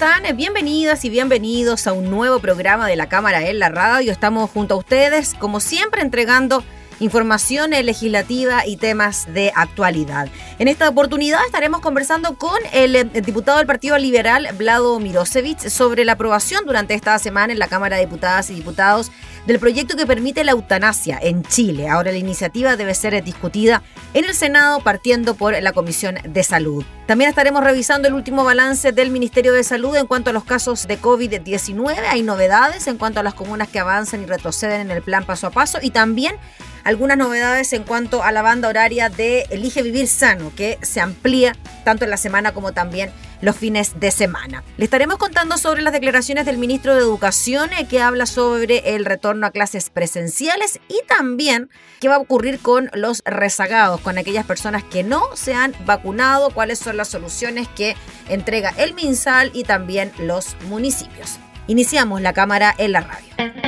Están? Bienvenidas y bienvenidos a un nuevo programa de la Cámara en la Radio. Estamos junto a ustedes, como siempre, entregando información legislativa y temas de actualidad. En esta oportunidad estaremos conversando con el, eh, diputado del Partido Liberal, Vlado Mirosevich, sobre la aprobación durante esta semana en la Cámara de Diputadas y Diputados del proyecto que permite la eutanasia en Chile. Ahora la iniciativa debe ser discutida en el Senado partiendo por la Comisión de Salud. También estaremos revisando el último balance del Ministerio de Salud en cuanto a los casos de COVID-19. Hay novedades en cuanto a las comunas que avanzan y retroceden en el plan paso a paso y también algunas novedades en cuanto a la banda horaria de Elige Vivir Sano, que se amplía tanto en la semana como también los fines de semana. Le estaremos contando sobre las declaraciones del ministro de Educación eh, que habla sobre el retorno a clases presenciales y también qué va a ocurrir con los rezagados, con aquellas personas que no se han vacunado, cuáles son las soluciones que entrega el MinSal y también los municipios. Iniciamos la cámara en la radio.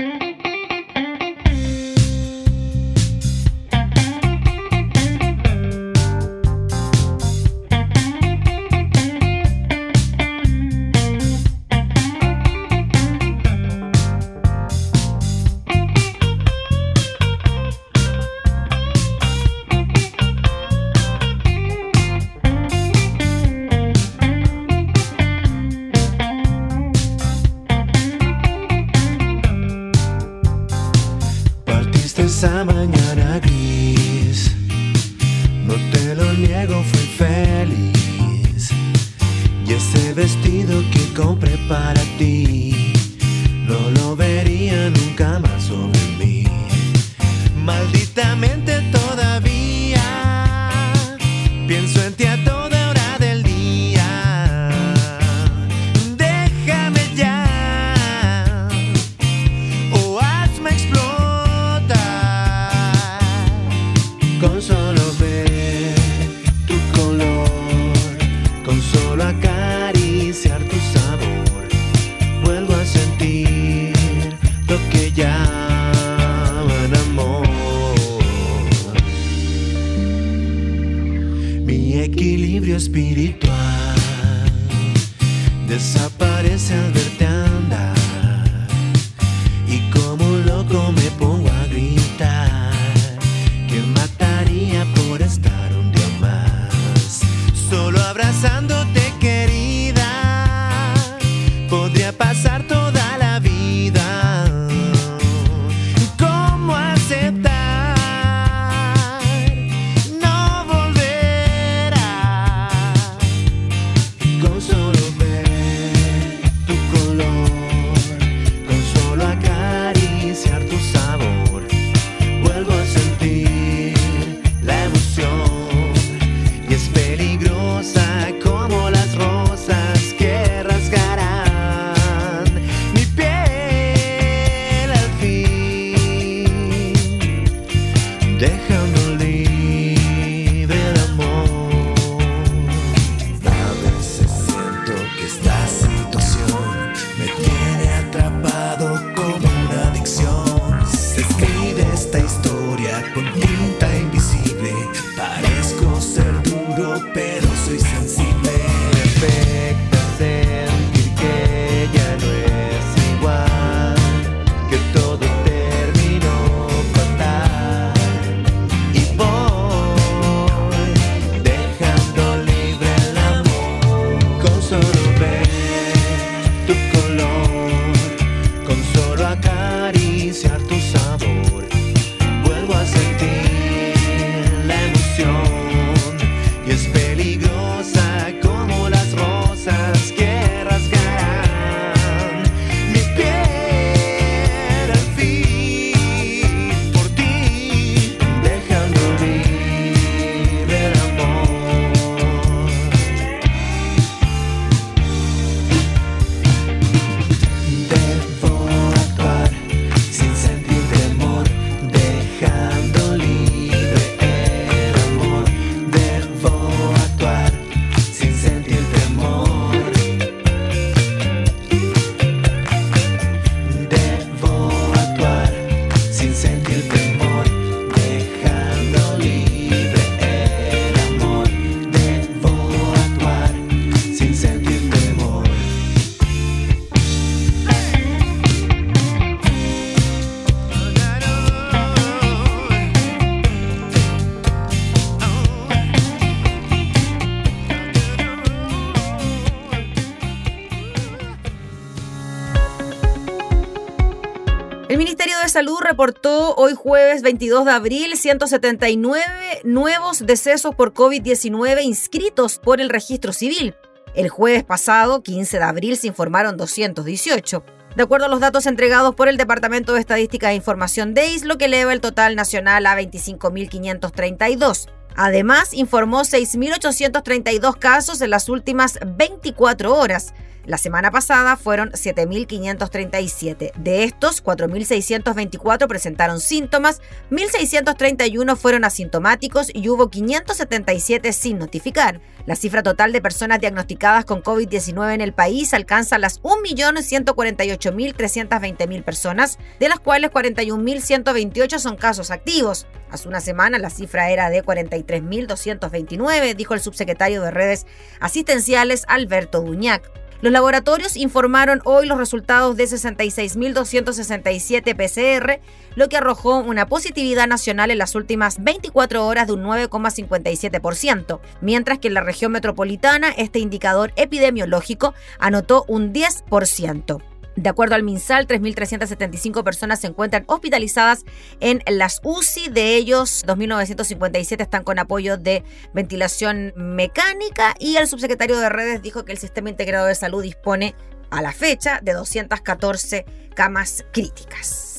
Salud reportó hoy jueves 22 de abril 179 nuevos decesos por COVID-19 inscritos por el registro civil. El jueves pasado, 15 de abril, se informaron 218. De acuerdo a los datos entregados por el Departamento de Estadística e Información DEIS, lo que eleva el total nacional a 25.532. Además, informó 6.832 casos en las últimas 24 horas. La semana pasada fueron 7.537. De estos, 4.624 presentaron síntomas, 1.631 fueron asintomáticos y hubo 577 sin notificar. La cifra total de personas diagnosticadas con COVID-19 en el país alcanza las 1.148.320.000 personas, de las cuales 41.128 son casos activos. Hace una semana la cifra era de 43.229, dijo el subsecretario de redes asistenciales Alberto Duñac. Los laboratorios informaron hoy los resultados de 66.267 PCR, lo que arrojó una positividad nacional en las últimas 24 horas de un 9,57%, mientras que en la región metropolitana este indicador epidemiológico anotó un 10%. De acuerdo al MinSal, 3.375 personas se encuentran hospitalizadas en las UCI. De ellos, 2.957 están con apoyo de ventilación mecánica y el subsecretario de redes dijo que el Sistema Integrado de Salud dispone a la fecha de 214 camas críticas.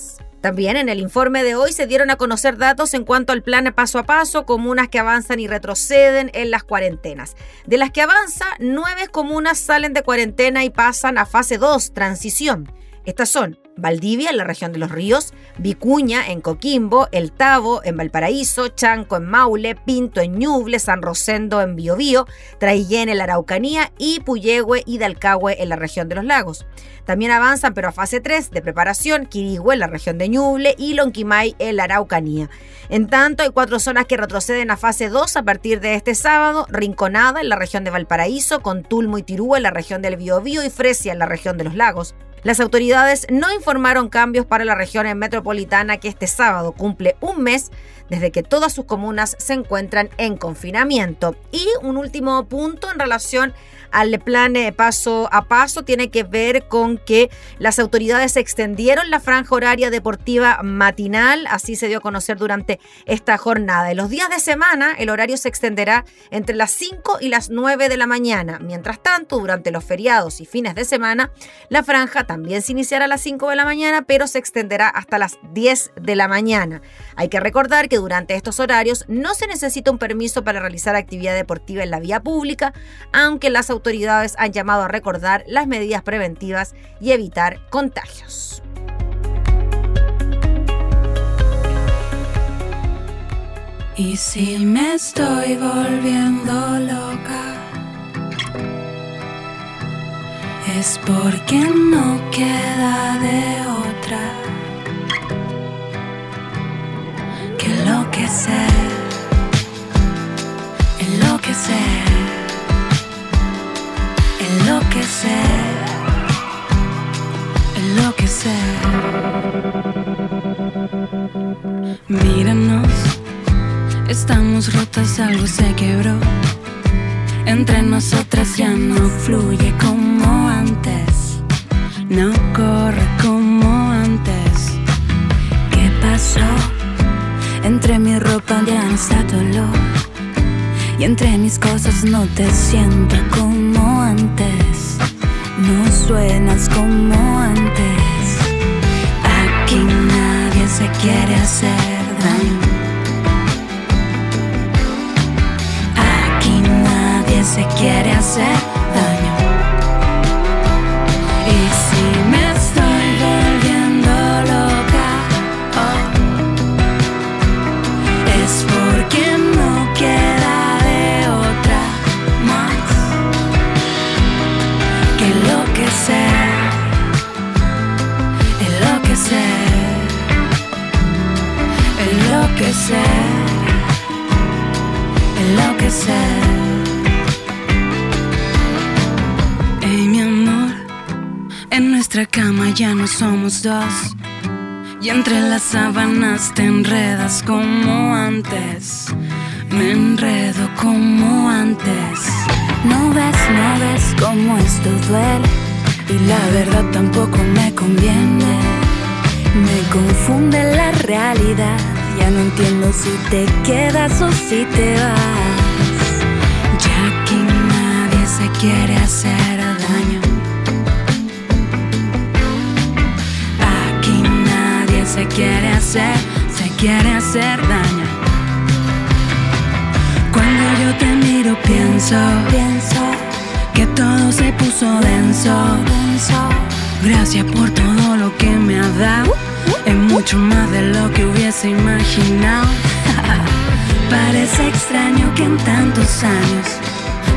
También en el informe de hoy se dieron a conocer datos en cuanto al plan paso a paso, comunas que avanzan y retroceden en las cuarentenas. De las que avanza, nueve comunas salen de cuarentena y pasan a fase 2, transición. Estas son Valdivia en la región de los ríos, Vicuña en Coquimbo, El Tavo en Valparaíso, Chanco en Maule, Pinto en Ñuble, San Rosendo en Biobío, Traillén en la Araucanía y Puyehue y Dalcahue en la región de los lagos. También avanzan, pero a fase 3 de preparación, Quirigüe en la región de Ñuble y Lonquimay en la Araucanía. En tanto, hay cuatro zonas que retroceden a fase 2 a partir de este sábado, Rinconada en la región de Valparaíso, Contulmo y Tirúa en la región del Biobío y Fresia en la región de los lagos. Las autoridades no informaron cambios para la región metropolitana que este sábado cumple un mes desde que todas sus comunas se encuentran en confinamiento. Y un último punto en relación al plan eh, paso a paso tiene que ver con que las autoridades extendieron la franja horaria deportiva matinal, así se dio a conocer durante esta jornada. En los días de semana el horario se extenderá entre las 5 y las 9 de la mañana. Mientras tanto, durante los feriados y fines de semana, la franja también se iniciará a las 5 de la mañana, pero se extenderá hasta las 10 de la mañana. Hay que recordar que durante estos horarios no se necesita un permiso para realizar actividad deportiva en la vía pública, aunque las autoridades han llamado a recordar las medidas preventivas y evitar contagios. Y si me estoy volviendo loca, es porque no queda de otra. que enloquecer, enloquecer, Míranos, estamos rotas, algo se quebró. Entre nosotras ya no fluye como antes, no corre como antes. ¿Qué pasó? Entre mi ropa ya no está dolor. Y entre mis cosas no te siento como antes. No suenas como antes. Aquí nadie se quiere hacer Aquí nadie se quiere hacer Hey, mi amor, en nuestra cama ya no somos dos. Y entre las sábanas te enredas como antes. Me enredo como antes. No ves, no ves cómo esto duele. Y la verdad tampoco me conviene Me confunde la realidad, ya no entiendo si te quedas o si te vas. Quiere hacer daño. Aquí nadie se quiere hacer, se quiere hacer daño. Cuando yo te miro pienso, pienso que todo se puso denso. Gracias por todo lo que me has dado. Es mucho más de lo que hubiese imaginado. Parece extraño que en tantos años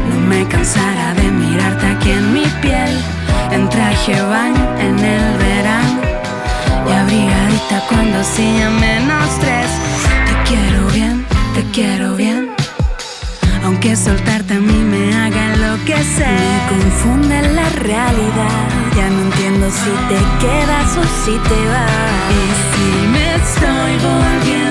no me cansara de mirarte aquí en mi piel. En traje baño en el verano y abrigadita cuando hacía menos tres. Te quiero bien, te quiero bien. Aunque soltarte a mí me haga enloquecer. Me confunde la realidad. Ya no entiendo si te quedas o si te vas. Y si me estoy volviendo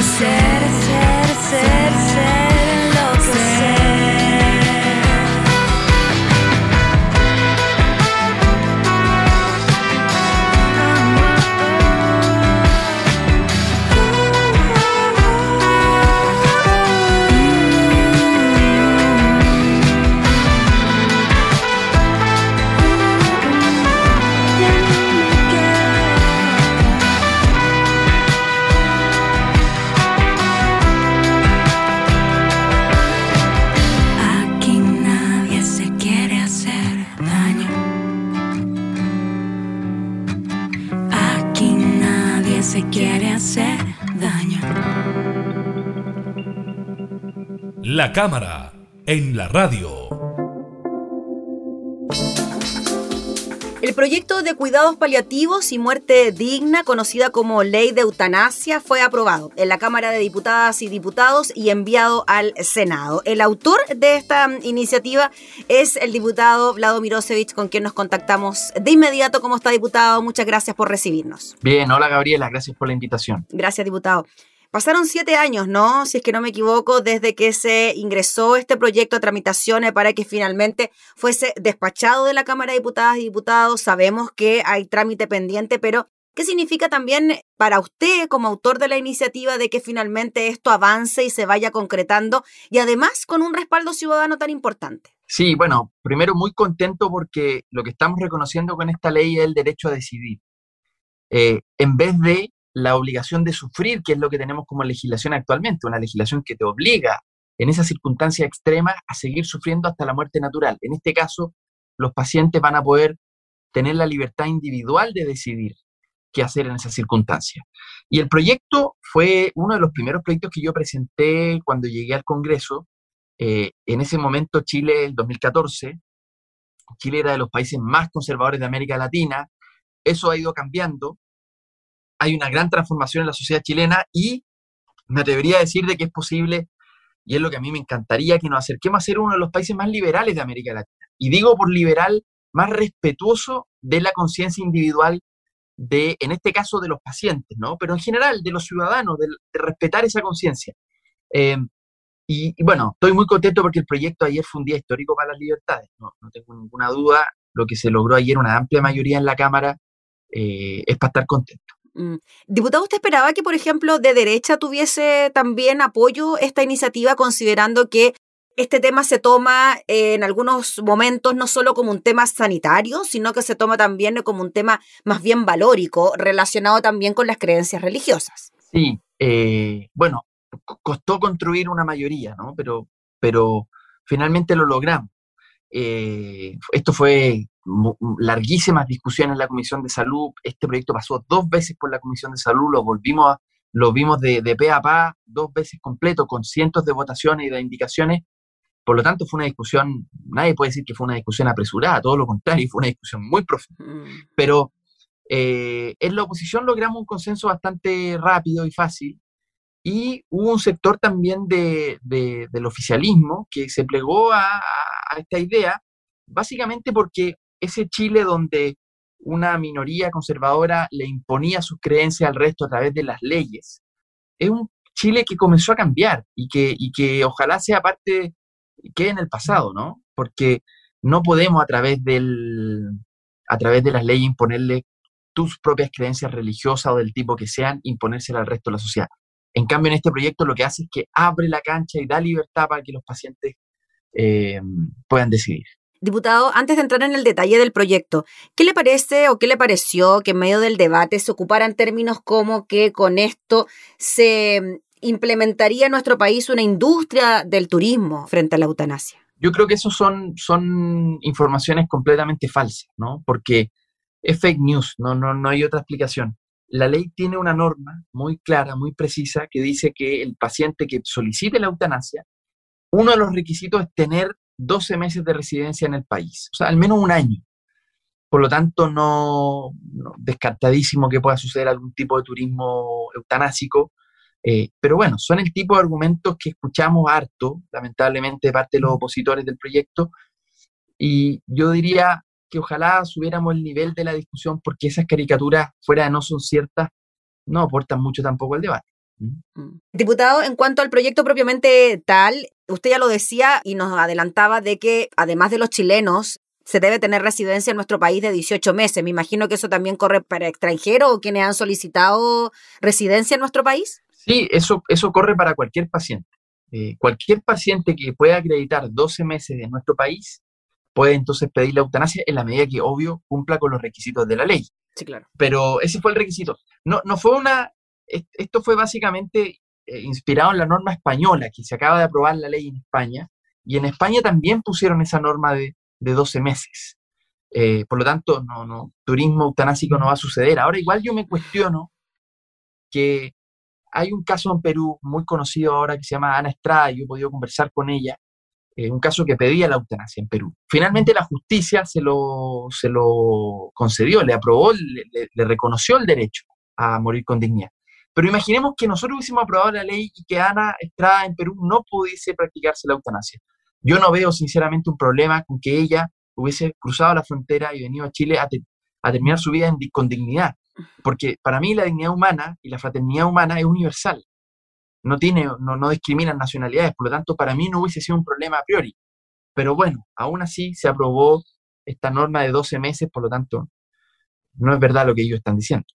Enloquecer, La cámara en la radio. El proyecto de cuidados paliativos y muerte digna, conocida como Ley de Eutanasia, fue aprobado en la Cámara de Diputadas y Diputados y enviado al Senado. El autor de esta iniciativa es el diputado Vlado Mirosevich, con quien nos contactamos de inmediato. ¿Cómo está, diputado? Muchas gracias por recibirnos. Bien, hola Gabriela, gracias por la invitación. Gracias, diputado. Pasaron siete años, ¿no? Si es que no me equivoco, desde que se ingresó este proyecto a tramitaciones para que finalmente fuese despachado de la Cámara de Diputadas y Diputados. Sabemos que hay trámite pendiente, pero ¿qué significa también para usted como autor de la iniciativa de que finalmente esto avance y se vaya concretando y además con un respaldo ciudadano tan importante? Sí, bueno, primero muy contento porque lo que estamos reconociendo con esta ley es el derecho a decidir. Eh, en vez de la obligación de sufrir, que es lo que tenemos como legislación actualmente, una legislación que te obliga en esas circunstancias extremas a seguir sufriendo hasta la muerte natural. En este caso, los pacientes van a poder tener la libertad individual de decidir qué hacer en esas circunstancias. Y el proyecto fue uno de los primeros proyectos que yo presenté cuando llegué al Congreso. Eh, en ese momento, Chile, el 2014, Chile era de los países más conservadores de América Latina. Eso ha ido cambiando. Hay una gran transformación en la sociedad chilena y me atrevería a decir de que es posible, y es lo que a mí me encantaría, que nos acerquemos a ser uno de los países más liberales de América Latina. Y digo por liberal, más respetuoso de la conciencia individual de, en este caso, de los pacientes, ¿no? Pero en general, de los ciudadanos, de, respetar esa conciencia. Eh, y, y, bueno, estoy muy contento porque el proyecto ayer fue un día histórico para las libertades, no, no tengo ninguna duda, lo que se logró ayer, una amplia mayoría en la Cámara, eh, es para estar contento. Mm. Diputado, ¿usted esperaba que, por ejemplo, de derecha tuviese también apoyo esta iniciativa, considerando que este tema se toma eh, en algunos momentos no solo como un tema sanitario, sino que se toma también como un tema más bien valórico, relacionado también con las creencias religiosas? Sí, eh, bueno, costó construir una mayoría, ¿no? Pero, pero finalmente lo logramos. Eh, esto fue larguísimas discusiones en la Comisión de Salud. Este proyecto pasó dos veces por la Comisión de Salud, lo volvimos a, lo vimos de, de pe a pa dos veces completo, con cientos de votaciones y de indicaciones. Por lo tanto, fue una discusión, nadie puede decir que fue una discusión apresurada, todo lo contrario, fue una discusión muy profunda. Mm. Pero eh, en la oposición logramos un consenso bastante rápido y fácil, y hubo un sector también de, de, del oficialismo que se plegó a, a, esta idea, básicamente porque ese Chile donde una minoría conservadora le imponía sus creencias al resto a través de las leyes. Es un Chile que comenzó a cambiar y que, y que ojalá sea parte, quede en el pasado, ¿no? Porque no podemos a través, del, a través de las leyes imponerle tus propias creencias religiosas o del tipo que sean, imponérselas al resto de la sociedad. En cambio, en este proyecto lo que hace es que abre la cancha y da libertad para que los pacientes eh, puedan decidir. Diputado, antes de entrar en el detalle del proyecto, ¿qué le parece o qué le pareció que en medio del debate se ocuparan términos como que con esto se implementaría en nuestro país una industria del turismo frente a la eutanasia? Yo creo que eso son, son informaciones completamente falsas, ¿no? Porque es fake news, no, no, no hay otra explicación. La ley tiene una norma muy clara, muy precisa, que dice que el paciente que solicite la eutanasia, uno de los requisitos es tener 12 meses de residencia en el país, o sea, al menos un año. Por lo tanto, no, descartadísimo que pueda suceder algún tipo de turismo eutanásico. Eh, pero bueno, son el tipo de argumentos que escuchamos harto, lamentablemente, de parte de los opositores del proyecto. Y yo diría que ojalá subiéramos el nivel de la discusión porque esas caricaturas, fuera de no son ciertas, no aportan mucho tampoco al debate. Mm. Diputado, en cuanto al proyecto propiamente tal, usted ya lo decía y nos adelantaba de que además de los chilenos, se debe tener residencia en nuestro país de 18 meses. Me imagino que eso también corre para extranjeros o quienes han solicitado residencia en nuestro país. Sí, eso, eso corre para cualquier paciente. Eh, cualquier paciente que pueda acreditar 12 meses en nuestro país puede entonces pedir la eutanasia en la medida que, obvio, cumpla con los requisitos de la ley. Sí, claro. Pero ese fue el requisito. No, no fue una, esto fue básicamente eh, inspirado en la norma española, que se acaba de aprobar la ley en España, y en España también pusieron esa norma de, de 12 meses. Eh, por lo tanto, no, no, turismo eutanásico no va a suceder. Ahora, igual yo me cuestiono que hay un caso en Perú muy conocido ahora que se llama Ana Estrada, y yo he podido conversar con ella, eh, un caso que pedía la eutanasia en Perú. Finalmente la justicia se lo, se lo concedió, le aprobó, le reconoció el derecho a morir con dignidad. Pero imaginemos que nosotros hubiésemos aprobado la ley y que Ana Estrada en Perú no pudiese practicarse la eutanasia. Yo no veo sinceramente un problema con que ella hubiese cruzado la frontera y venido a Chile a, terminar su vida con dignidad. Porque para mí la dignidad humana y la fraternidad humana es universal. No, tiene, no, no discriminan nacionalidades, por lo tanto para mí no hubiese sido un problema a priori. Pero bueno, aún así se aprobó esta norma de 12 meses, por lo tanto no es verdad lo que ellos están diciendo.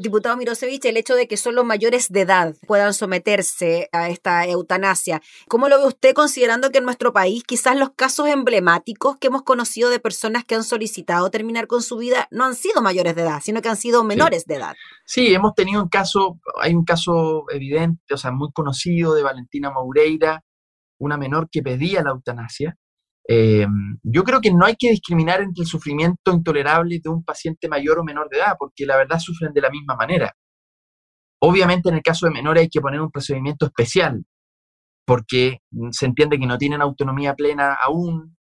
Diputado Mirosevich, el hecho de que solo mayores de edad puedan someterse a esta eutanasia, ¿cómo lo ve usted considerando que en nuestro país quizás los casos emblemáticos que hemos conocido de personas que han solicitado terminar con su vida no han sido mayores de edad, sino que han sido menores de edad? Sí, hemos tenido un caso, hay un caso evidente, o sea, muy conocido de Valentina Moureira, una menor que pedía la eutanasia, eh, yo creo que no hay que discriminar entre el sufrimiento intolerable de un paciente mayor o menor de edad, porque la verdad sufren de la misma manera. Obviamente en el caso de menores hay que poner un procedimiento especial, porque se entiende que no tienen autonomía plena aún,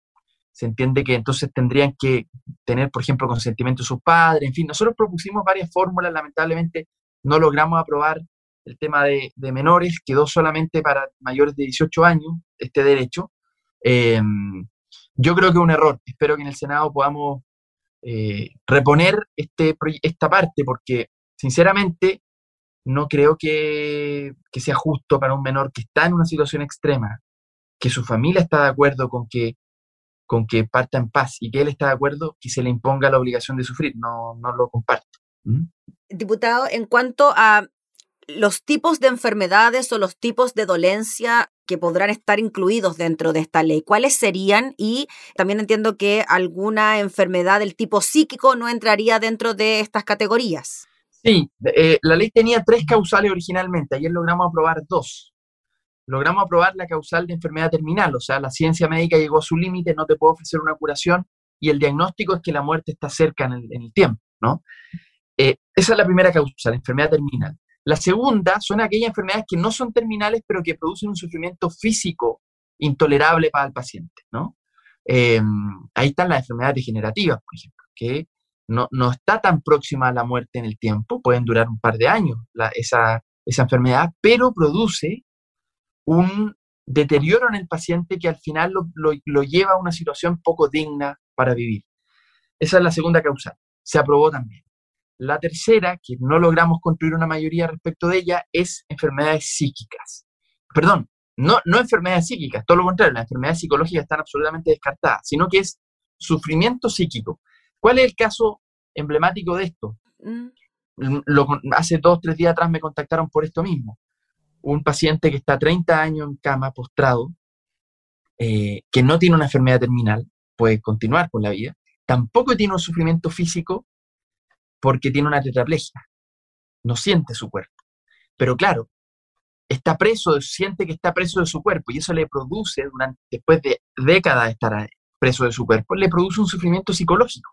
se entiende que entonces tendrían que tener, por ejemplo, consentimiento de sus padres, en fin, nosotros propusimos varias fórmulas, lamentablemente no logramos aprobar el tema de, menores, quedó solamente para mayores de 18 años este derecho. Eh, yo creo que es un error. Espero que en el Senado podamos eh, reponer este, esta parte, porque sinceramente no creo que, sea justo para un menor que está en una situación extrema, que su familia está de acuerdo con que, con que parta en paz y que él está de acuerdo que se le imponga la obligación de sufrir. No, no lo comparto. ¿Mm? Diputado, en cuanto a los tipos de enfermedades o los tipos de dolencia que podrán estar incluidos dentro de esta ley. ¿Cuáles serían? Y también entiendo que alguna enfermedad del tipo psíquico no entraría dentro de estas categorías. Sí, eh, la ley tenía tres causales originalmente, ayer logramos aprobar dos. Logramos aprobar la causal de enfermedad terminal, o sea, la ciencia médica llegó a su límite, no te puede ofrecer una curación y el diagnóstico es que la muerte está cerca en el, tiempo, ¿no? Eh, esa es la primera causal, enfermedad terminal. La segunda son aquellas enfermedades que no son terminales, pero que producen un sufrimiento físico intolerable para el paciente, ¿no? Eh, ahí están las enfermedades degenerativas, por ejemplo, que no, está tan próxima a la muerte en el tiempo, pueden durar un par de años esa, enfermedad, pero produce un deterioro en el paciente que al final lo, lo, lleva a una situación poco digna para vivir. Esa es la segunda causal. Se aprobó también. La tercera, que no logramos construir una mayoría respecto de ella, es enfermedades psíquicas. Perdón, no, no enfermedades psíquicas, todo lo contrario, las enfermedades psicológicas están absolutamente descartadas, sino que es sufrimiento psíquico. ¿Cuál es el caso emblemático de esto? Mm. Lo, hace dos, tres días atrás me contactaron por esto mismo. Un paciente que está 30 años en cama, postrado, eh, que no tiene una enfermedad terminal, puede continuar con la vida, tampoco tiene un sufrimiento físico porque tiene una tetraplegia, no siente su cuerpo. Pero claro, está preso, siente que está preso de su cuerpo y eso le produce, durante, después de décadas de estar preso de su cuerpo, le produce un sufrimiento psicológico.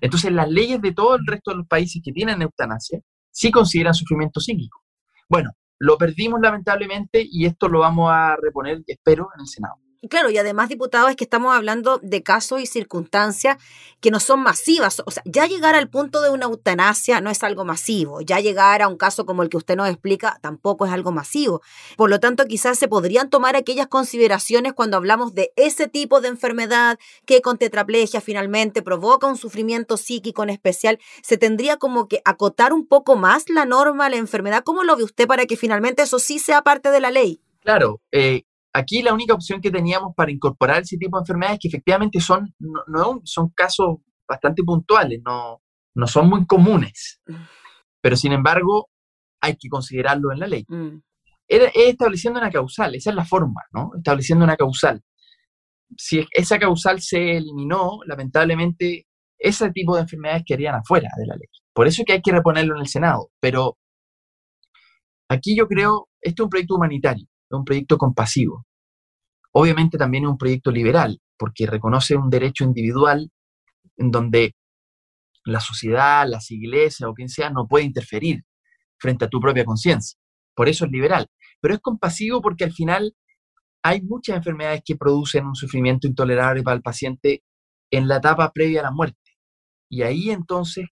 Entonces las leyes de todo el resto de los países que tienen eutanasia sí consideran sufrimiento psíquico. Bueno, lo perdimos lamentablemente y esto lo vamos a reponer, espero, en el Senado. Claro, y además, diputado, es que estamos hablando de casos y circunstancias que no son masivas. O sea, ya llegar al punto de una eutanasia no es algo masivo. Ya llegar a un caso como el que usted nos explica tampoco es algo masivo. Por lo tanto, quizás se podrían tomar aquellas consideraciones cuando hablamos de ese tipo de enfermedad que con tetraplegia finalmente provoca un sufrimiento psíquico en especial. Se tendría como que acotar un poco más la norma, la enfermedad. ¿Cómo lo ve usted para que finalmente eso sí sea parte de la ley? Claro, eh, Aquí la única opción que teníamos para incorporar ese tipo de enfermedades, que efectivamente son, no, son casos bastante puntuales, no, no son muy comunes, pero sin embargo hay que considerarlo en la ley. Mm. Es estableciendo una causal, esa es la forma, ¿no? Estableciendo una causal. Si esa causal se eliminó, lamentablemente ese tipo de enfermedades quedarían afuera de la ley. Por eso es que hay que reponerlo en el Senado. Pero aquí yo creo, este es un proyecto humanitario, es un proyecto compasivo. Obviamente también es un proyecto liberal, porque reconoce un derecho individual en donde la sociedad, las iglesias o quien sea no puede interferir frente a tu propia conciencia. Por eso es liberal. Pero es compasivo porque al final hay muchas enfermedades que producen un sufrimiento intolerable para el paciente en la etapa previa a la muerte. Y ahí entonces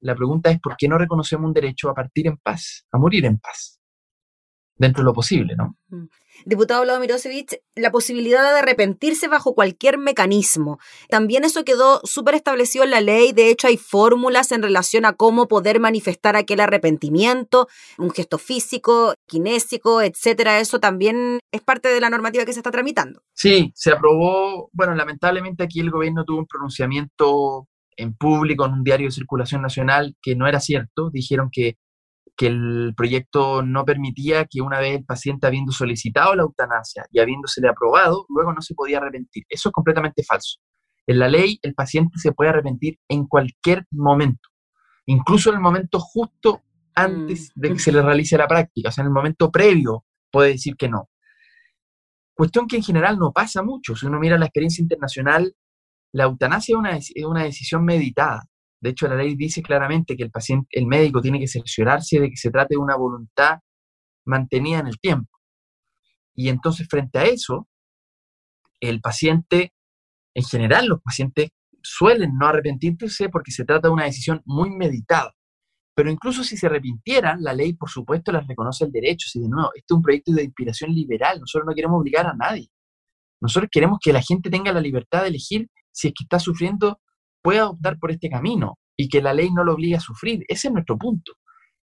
la pregunta es por qué no reconocemos un derecho a partir en paz, a morir en paz dentro de lo posible, ¿no? Diputado Vlado Mirosevich, la posibilidad de arrepentirse bajo cualquier mecanismo. También eso quedó súper establecido en la ley. De hecho, hay fórmulas en relación a cómo poder manifestar aquel arrepentimiento, un gesto físico, kinésico, etcétera. Eso también es parte de la normativa que se está tramitando. Sí, se aprobó. Bueno, lamentablemente aquí el gobierno tuvo un pronunciamiento en público en un diario de circulación nacional que no era cierto. Dijeron que que el proyecto no permitía que una vez el paciente habiendo solicitado la eutanasia y habiéndosele aprobado, luego no se podía arrepentir. Eso es completamente falso. En la ley, el paciente se puede arrepentir en cualquier momento, incluso en el momento justo antes mm. de que se le realice la práctica, o sea, en el momento previo puede decir que no. Cuestión que en general no pasa mucho. Si uno mira la experiencia internacional, la eutanasia es una, es una decisión meditada. De hecho, la ley dice claramente que el paciente, el médico tiene que cerciorarse de que se trate de una voluntad mantenida en el tiempo. Y entonces, frente a eso, el paciente, en general, los pacientes suelen no arrepentirse porque se trata de una decisión muy meditada. Pero incluso si se arrepintieran, la ley, por supuesto, les reconoce el derecho. Si de nuevo, este es un proyecto de inspiración liberal, nosotros no queremos obligar a nadie. Nosotros queremos que la gente tenga la libertad de elegir si es que está sufriendo pueda optar por este camino y que la ley no lo obligue a sufrir. Ese es nuestro punto.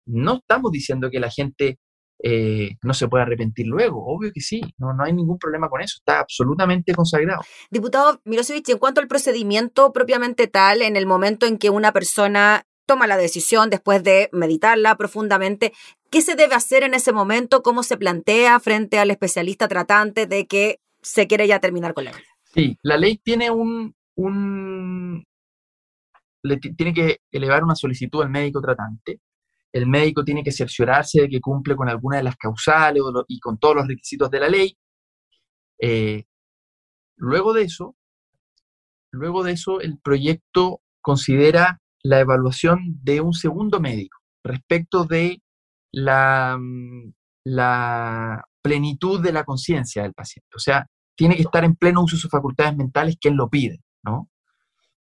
No estamos diciendo que la gente eh, no se pueda arrepentir luego. Obvio que sí, no, no hay ningún problema con eso, está absolutamente consagrado. Diputado Mirosevic, en cuanto al procedimiento propiamente tal, en el momento en que una persona toma la decisión después de meditarla profundamente, ¿qué se debe hacer en ese momento? ¿Cómo se plantea frente al especialista tratante de que se quiere ya terminar con la vida? Sí, la ley tiene un, un, tiene que elevar una solicitud al médico tratante. El médico tiene que cerciorarse de que cumple con alguna de las causales y con todos los requisitos de la ley. Eh, luego de eso, luego de eso, el proyecto considera la evaluación de un segundo médico respecto de la, la plenitud de la conciencia del paciente. O sea, tiene que estar en pleno uso de sus facultades mentales que él lo pide, ¿no?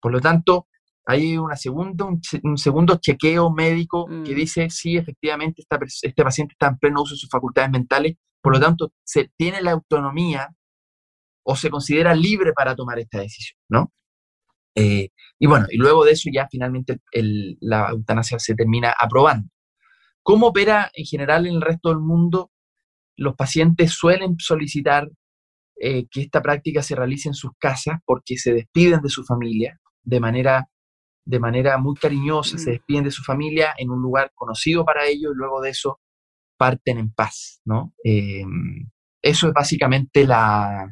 Por lo tanto, hay una segunda, un, segundo chequeo médico que mm. dice si efectivamente este paciente está en pleno uso de sus facultades mentales, por lo tanto, se tiene la autonomía o se considera libre para tomar esta decisión, ¿no? Eh, y bueno, y luego de eso ya finalmente la eutanasia se termina aprobando. ¿Cómo opera en general en el resto del mundo? Los pacientes suelen solicitar eh, que esta práctica se realice en sus casas porque se despiden de su familia de manera, de manera muy cariñosa, se despiden de su familia en un lugar conocido para ellos y luego de eso parten en paz, ¿no? Em, eso es básicamente la,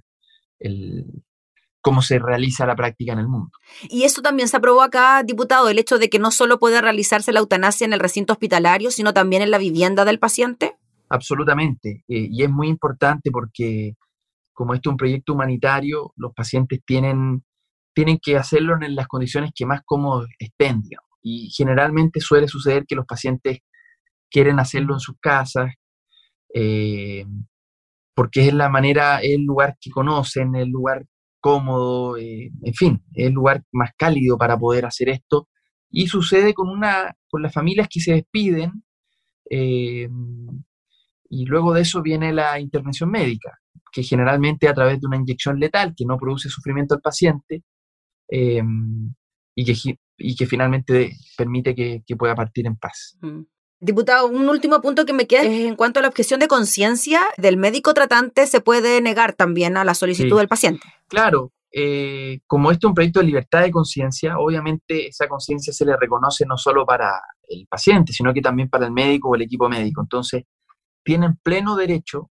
el, cómo se realiza la práctica en el mundo. Y eso también se aprobó acá, diputado, el hecho de que no solo puede realizarse la eutanasia en el recinto hospitalario, sino también en la vivienda del paciente. Absolutamente. Eh, y es muy importante porque como esto es un proyecto humanitario, los pacientes tienen, tienen que hacerlo en las condiciones que más cómodos estén. Y generalmente suele suceder que los pacientes quieren hacerlo en sus casas, eh, porque es la manera, es el lugar que conocen, el lugar cómodo, eh, en fin, es el lugar más cálido para poder hacer esto. Y sucede con, una, con las familias que se despiden, eh, y luego de eso viene la intervención médica, que generalmente a través de una inyección letal que no produce sufrimiento al paciente eh, y, que, y que finalmente permite que, pueda partir en paz. Mm. Diputado, un último punto que me queda es en cuanto a la objeción de conciencia del médico tratante, se puede negar también a la solicitud del paciente. Claro, eh, como este es un proyecto de libertad de conciencia, obviamente esa conciencia se le reconoce no solo para el paciente, sino que también para el médico o el equipo médico. Entonces, tienen pleno derecho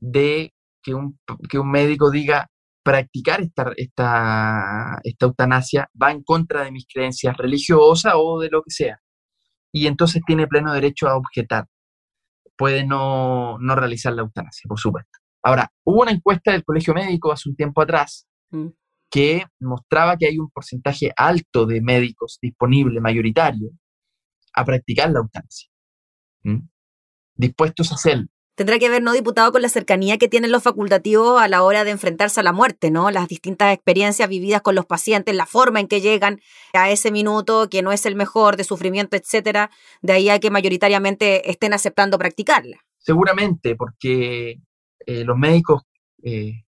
de que un, que un médico diga, practicar esta, esta, esta eutanasia va en contra de mis creencias religiosas o de lo que sea y entonces tiene pleno derecho a objetar. Puede no, realizar la eutanasia, por supuesto. Ahora, hubo una encuesta del Colegio Médico hace un tiempo atrás mm. que mostraba que hay un porcentaje alto de médicos disponible, mayoritario, a practicar la eutanasia. Dispuestos a hacerlo tendrá que ver, ¿no, diputado, con la cercanía que tienen los facultativos a la hora de enfrentarse a la muerte, ¿no? Las distintas experiencias vividas con los pacientes, la forma en que llegan a ese minuto que no es el mejor, de sufrimiento, etcétera, de ahí a que mayoritariamente estén aceptando practicarla. Seguramente, porque eh, los médicos eh,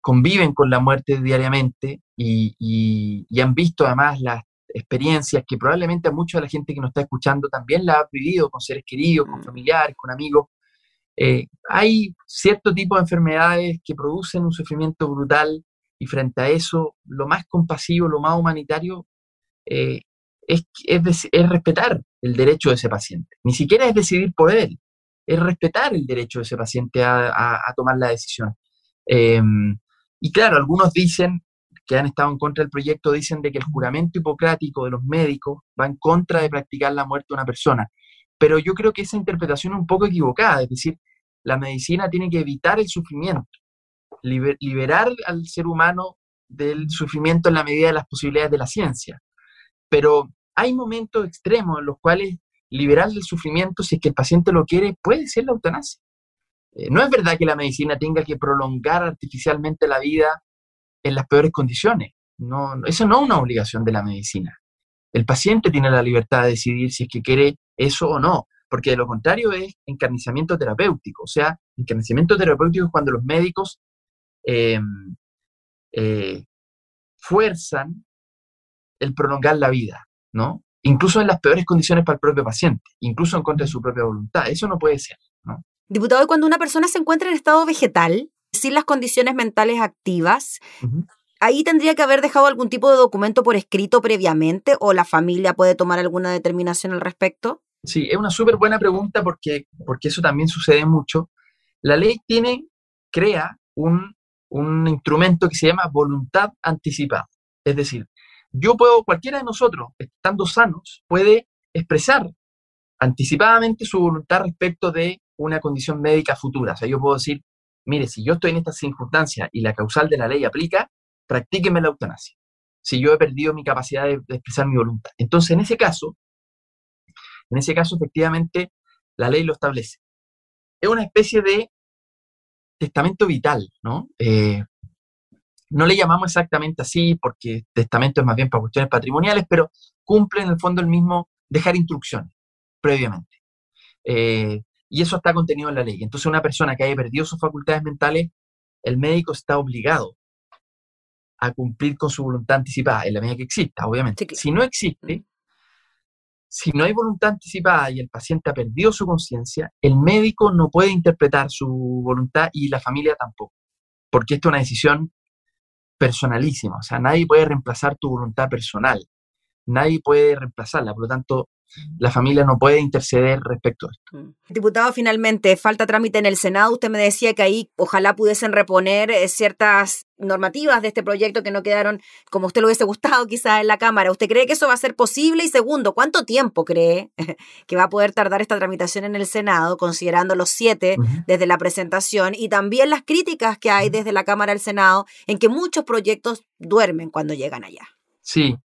conviven con la muerte diariamente y, y han visto además las experiencias que probablemente a mucha de la gente que nos está escuchando también la ha vivido con seres queridos, con mm. familiares, con amigos, eh, hay cierto tipo de enfermedades que producen un sufrimiento brutal y frente a eso, lo más compasivo, lo más humanitario eh, es, es, respetar el derecho de ese paciente. Ni siquiera es decidir por él, es respetar el derecho de ese paciente a, tomar la decisión. Em, y claro, algunos dicen que han estado en contra del proyecto, dicen de que el juramento hipocrático de los médicos va en contra de practicar la muerte de una persona. Pero yo creo que esa interpretación es un poco equivocada, es decir, la medicina tiene que evitar el sufrimiento, liberar al ser humano del sufrimiento en la medida de las posibilidades de la ciencia. Pero hay momentos extremos en los cuales liberar el sufrimiento, si es que el paciente lo quiere, puede ser la eutanasia. Eh, no es verdad que la medicina tenga que prolongar artificialmente la vida en las peores condiciones. No, eso no es una obligación de la medicina. El paciente tiene la libertad de decidir si es que quiere eso o no, porque de lo contrario es encarnizamiento terapéutico. O sea, encarnizamiento terapéutico es cuando los médicos em, eh, fuerzan el prolongar la vida, ¿no? Incluso en las peores condiciones para el propio paciente, incluso en contra de su propia voluntad. Eso no puede ser, ¿no? Diputado, cuando una persona se encuentra en estado vegetal, sin las condiciones mentales activas, ahí tendría que haber dejado algún tipo de documento por escrito previamente o la familia puede tomar alguna determinación al respecto? Sí, es una súper buena pregunta porque, porque eso también sucede mucho. La ley tiene, crea un, un instrumento que se llama voluntad anticipada. Es decir, yo puedo, cualquiera de nosotros, estando sanos, puede expresar anticipadamente su voluntad respecto de una condición médica futura. O sea, yo puedo decir, mire, si yo estoy en estas circunstancias y la causal de la ley aplica, practíqueme la eutanasia, si yo he perdido mi capacidad de, expresar mi voluntad. Entonces, en ese caso, en ese caso, efectivamente, la ley lo establece. Es una especie de testamento vital, ¿no? Eh, no le llamamos exactamente así porque testamento es más bien para cuestiones patrimoniales, pero cumple en el fondo el mismo dejar instrucciones previamente. Eh, y eso está contenido en la ley. Entonces, una persona que haya perdido sus facultades mentales, el médico está obligado a cumplir con su voluntad anticipada, en la medida que exista, obviamente. Si no existe, si no hay voluntad anticipada y el paciente ha perdido su conciencia, el médico no puede interpretar su voluntad y la familia tampoco, porque esto es una decisión personalísima, o sea, nadie puede reemplazar tu voluntad personal, nadie puede reemplazarla, por lo tanto, la familia no puede interceder respecto a esto. Mm. Diputado, finalmente, falta trámite en el Senado. Usted me decía que ahí ojalá pudiesen reponer eh, ciertas normativas de este proyecto que no quedaron como usted lo hubiese gustado quizás en la Cámara. ¿Usted cree que eso va a ser posible? Y segundo, ¿cuánto tiempo cree que va a poder tardar esta tramitación en el Senado, considerando los siete desde la presentación y también las críticas que hay desde la Cámara al Senado en que muchos proyectos duermen cuando llegan allá? Sí,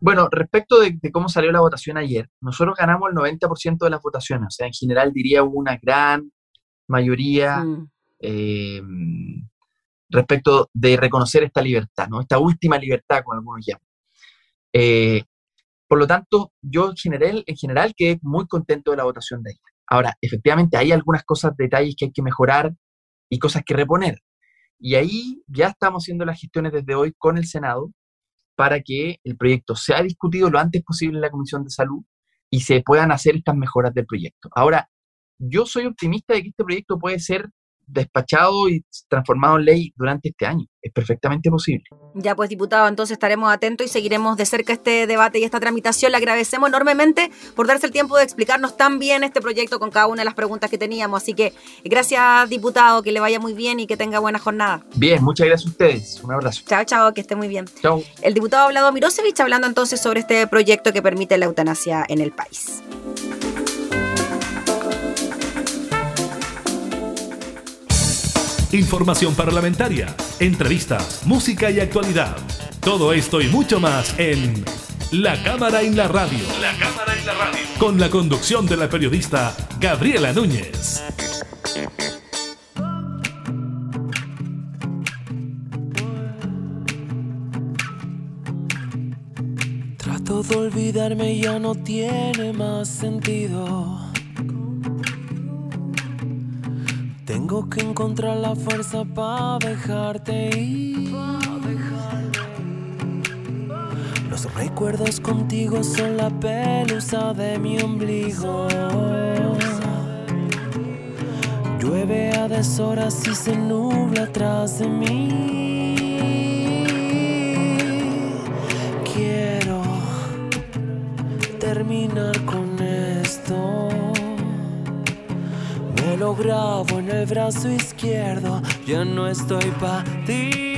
bueno, respecto de, cómo salió la votación ayer, nosotros ganamos el 90% de las votaciones, o sea, en general diría una gran mayoría mm. eh, respecto de reconocer esta libertad, ¿no? Esta última libertad, como algunos llaman. Eh, por lo tanto, yo en general, en general quedé muy contento de la votación de ayer. Ahora, efectivamente, hay algunas cosas, detalles que hay que mejorar y cosas que reponer. Y ahí ya estamos haciendo las gestiones desde hoy con el Senado para que el proyecto sea discutido lo antes posible en la Comisión de Salud y se puedan hacer estas mejoras del proyecto. Ahora, yo soy optimista de que este proyecto puede ser despachado y transformado en ley durante este año. Es perfectamente posible. Ya pues, diputado, entonces estaremos atentos y seguiremos de cerca este debate y esta tramitación. Le agradecemos enormemente por darse el tiempo de explicarnos tan bien este proyecto con cada una de las preguntas que teníamos. Así que gracias, diputado, que le vaya muy bien y que tenga buena jornada. Bien, muchas gracias a ustedes. Un abrazo. Chao, chao, que esté muy bien. Chao. El diputado hablado Mirosevich hablando entonces sobre este proyecto que permite la eutanasia en el país. Información parlamentaria, entrevistas, música y actualidad. Todo esto y mucho más en La Cámara en la Radio. La Cámara en la Radio. Con la conducción de la periodista Gabriela Núñez. Trato de olvidarme ya no tiene más sentido. Tengo que encontrar la fuerza para dejarte ir. Los recuerdos contigo son la pelusa de mi ombligo. Llueve a deshoras y se nubla atrás de mí. Quiero terminar con lo grabo en el brazo izquierdo, ya no estoy para ti.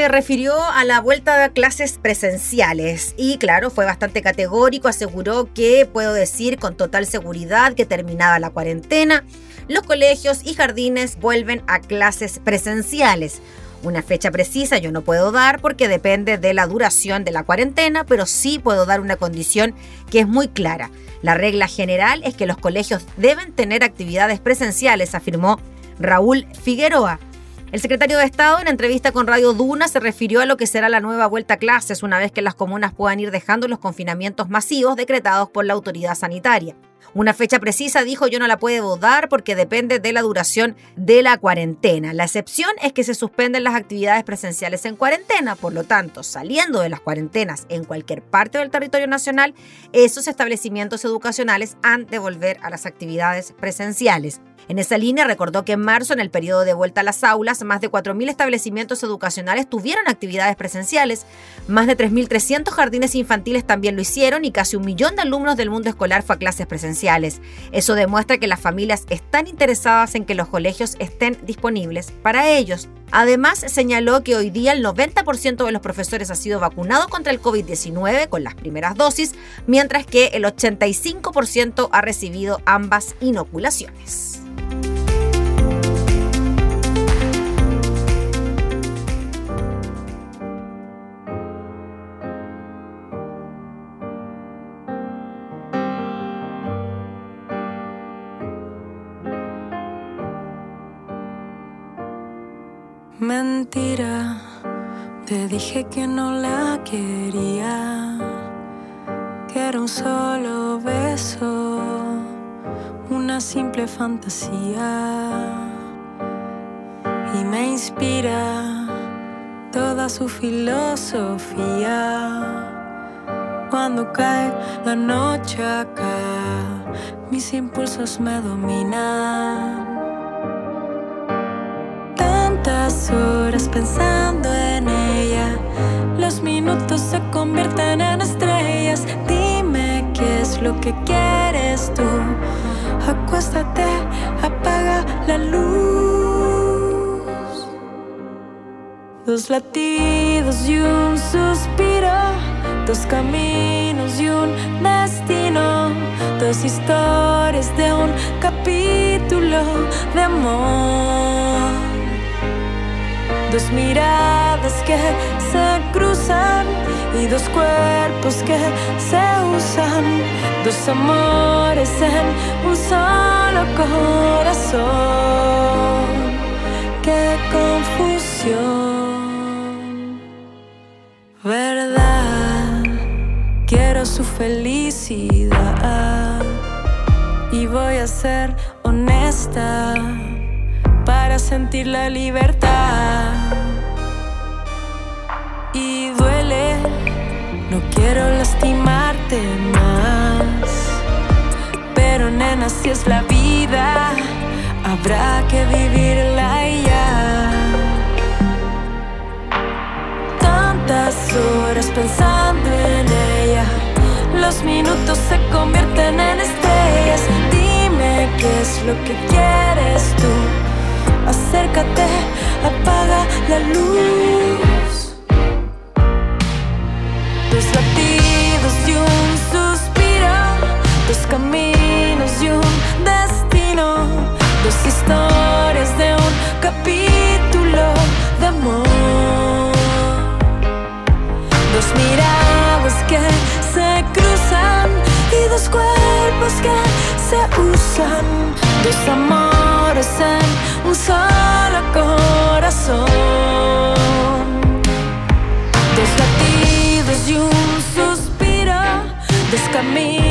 Se refirió a la vuelta a clases presenciales y claro, fue bastante categórico, aseguró que puedo decir con total seguridad que terminada la cuarentena, los colegios y jardines vuelven a clases presenciales. Una fecha precisa yo no puedo dar porque depende de la duración de la cuarentena, pero sí puedo dar una condición que es muy clara. La regla general es que los colegios deben tener actividades presenciales, afirmó Raúl Figueroa. El secretario de Estado, en entrevista con Radio Duna, se refirió a lo que será la nueva vuelta a clases una vez que las comunas puedan ir dejando los confinamientos masivos decretados por la autoridad sanitaria. Una fecha precisa, dijo, yo no la puedo dar porque depende de la duración de la cuarentena. La excepción es que se suspenden las actividades presenciales en cuarentena, por lo tanto, saliendo de las cuarentenas en cualquier parte del territorio nacional, esos establecimientos educacionales han de volver a las actividades presenciales. En esa línea recordó que en marzo, en el periodo de vuelta a las aulas, más de 4.000 establecimientos educacionales tuvieron actividades presenciales, más de 3.300 jardines infantiles también lo hicieron y casi un millón de alumnos del mundo escolar fue a clases presenciales. Eso demuestra que las familias están interesadas en que los colegios estén disponibles para ellos. Además, señaló que hoy día el 90% de los profesores ha sido vacunado contra el COVID-19 con las primeras dosis, mientras que el 85% ha recibido ambas inoculaciones. Mentira, te dije que no la quería, que era un solo beso, una simple fantasía. Y me inspira toda su filosofía. Cuando cae la noche acá, mis impulsos me dominan horas pensando en ella. Los minutos se convierten en estrellas. Dime qué es lo que quieres tú. Acuéstate, apaga la luz. Dos latidos y un suspiro. Dos caminos y un destino. Dos historias de un capítulo de amor. Dos miradas que se cruzan y dos cuerpos que se usan. Dos amores en un solo corazón. Qué confusión. Verdad, quiero su felicidad y voy a ser honesta para sentir la libertad. No quiero lastimarte más. Pero nena, si es la vida, habrá que vivirla ya. Tantas horas pensando en ella, los minutos se convierten en estrellas. Dime qué es lo que quieres tú acércate, apaga la luz. Dos caminos y un destino, dos historias de un capítulo de amor. Dos miradas que se cruzan y dos cuerpos que se usan, dos amores en un solo corazón. Dos latidos y un suspiro, dos caminos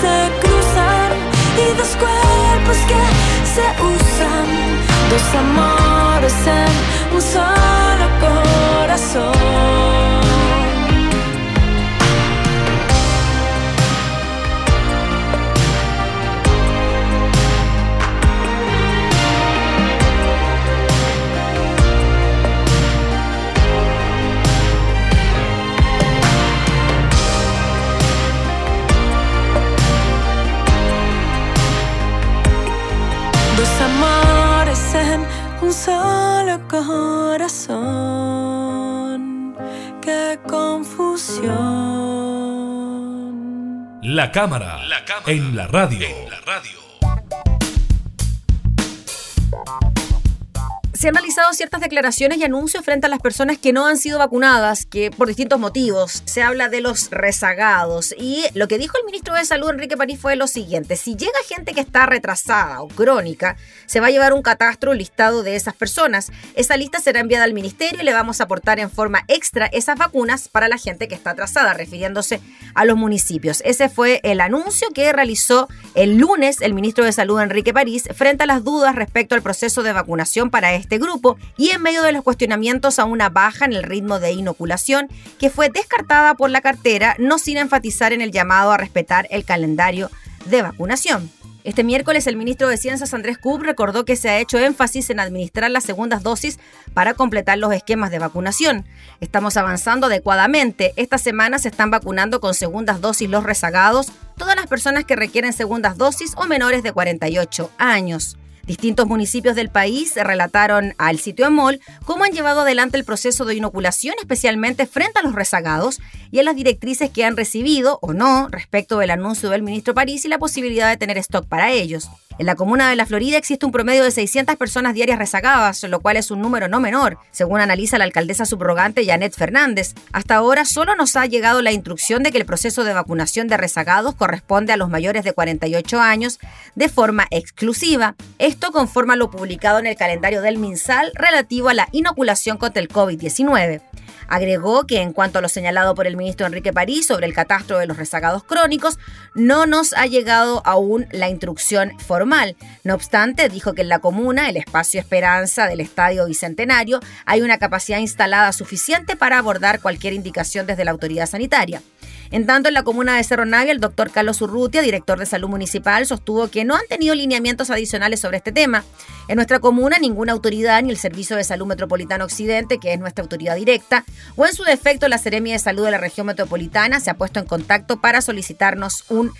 se cruzan y dos cuerpos que se usan, dos amores en un solo corazón. Un solo corazón. Qué confusión. La cámara, la cámara en la radio. En la radio. Se han realizado ciertas declaraciones y anuncios frente a las personas que no han sido vacunadas, que por distintos motivos se habla de los rezagados. Y lo que dijo el ministro de Salud, Enrique París, fue lo siguiente: si llega gente que está retrasada o crónica, se va a llevar un catastro listado de esas personas. Esa lista será enviada al ministerio y le vamos a aportar en forma extra esas vacunas para la gente que está atrasada, refiriéndose a los municipios. Ese fue el anuncio que realizó el lunes el ministro de Salud, Enrique París, frente a las dudas respecto al proceso de vacunación para este este grupo y en medio de los cuestionamientos a una baja en el ritmo de inoculación que fue descartada por la cartera, no sin enfatizar en el llamado a respetar el calendario de vacunación. Este miércoles el ministro de Ciencias Andrés Cub recordó que se ha hecho énfasis en administrar las segundas dosis para completar los esquemas de vacunación. Estamos avanzando adecuadamente. Esta semana se están vacunando con segundas dosis los rezagados, todas las personas que requieren segundas dosis o menores de 48 años. Distintos municipios del país relataron al sitio EMOL cómo han llevado adelante el proceso de inoculación, especialmente frente a los rezagados y a las directrices que han recibido o no respecto del anuncio del ministro París y la posibilidad de tener stock para ellos. En la comuna de La Florida existe un promedio de 600 personas diarias rezagadas, lo cual es un número no menor, según analiza la alcaldesa subrogante Janet Fernández. Hasta ahora solo nos ha llegado la instrucción de que el proceso de vacunación de rezagados corresponde a los mayores de 48 años de forma exclusiva. Esto conforma lo publicado en el calendario del MinSal relativo a la inoculación contra el COVID-19. Agregó que en cuanto a lo señalado por el ministro Enrique París sobre el catastro de los rezagados crónicos, no nos ha llegado aún la instrucción formal. No obstante, dijo que en la comuna, el espacio Esperanza del Estadio Bicentenario, hay una capacidad instalada suficiente para abordar cualquier indicación desde la autoridad sanitaria. En tanto, en la comuna de Cerro Navia, el doctor Carlos Urrutia, director de salud municipal, sostuvo que no han tenido lineamientos adicionales sobre este tema. En nuestra comuna, ninguna autoridad, ni el Servicio de Salud Metropolitano Occidente, que es nuestra autoridad directa, o en su defecto la Seremia de Salud de la región metropolitana, se ha puesto en contacto para solicitarnos un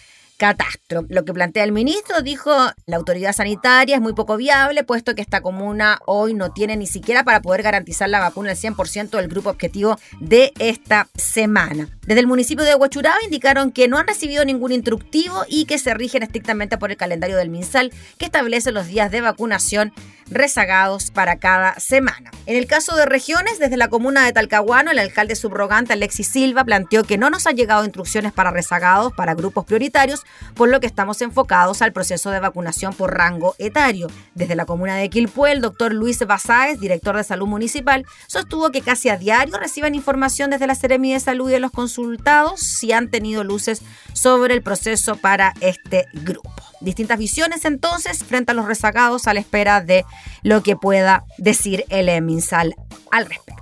catastro. Lo que plantea el ministro, dijo, la autoridad sanitaria es muy poco viable, puesto que esta comuna hoy no tiene ni siquiera para poder garantizar la vacuna al 100% del grupo objetivo de esta semana. Desde el municipio de Huachuraba indicaron que no han recibido ningún instructivo y que se rigen estrictamente por el calendario del MinSal, que establece los días de vacunación rezagados para cada semana. En el caso de regiones, desde la comuna de Talcahuano, el alcalde subrogante Alexis Silva planteó que no nos han llegado instrucciones para rezagados para grupos prioritarios, por lo que estamos enfocados al proceso de vacunación por rango etario. Desde la comuna de Quilpué, el doctor Luis Basáez, director de salud municipal, sostuvo que casi a diario reciben información desde la Seremi de Salud y de los consultados si han tenido luces sobre el proceso para este grupo. Distintas visiones entonces frente a los rezagados a la espera de lo que pueda decir el MinSal al respecto.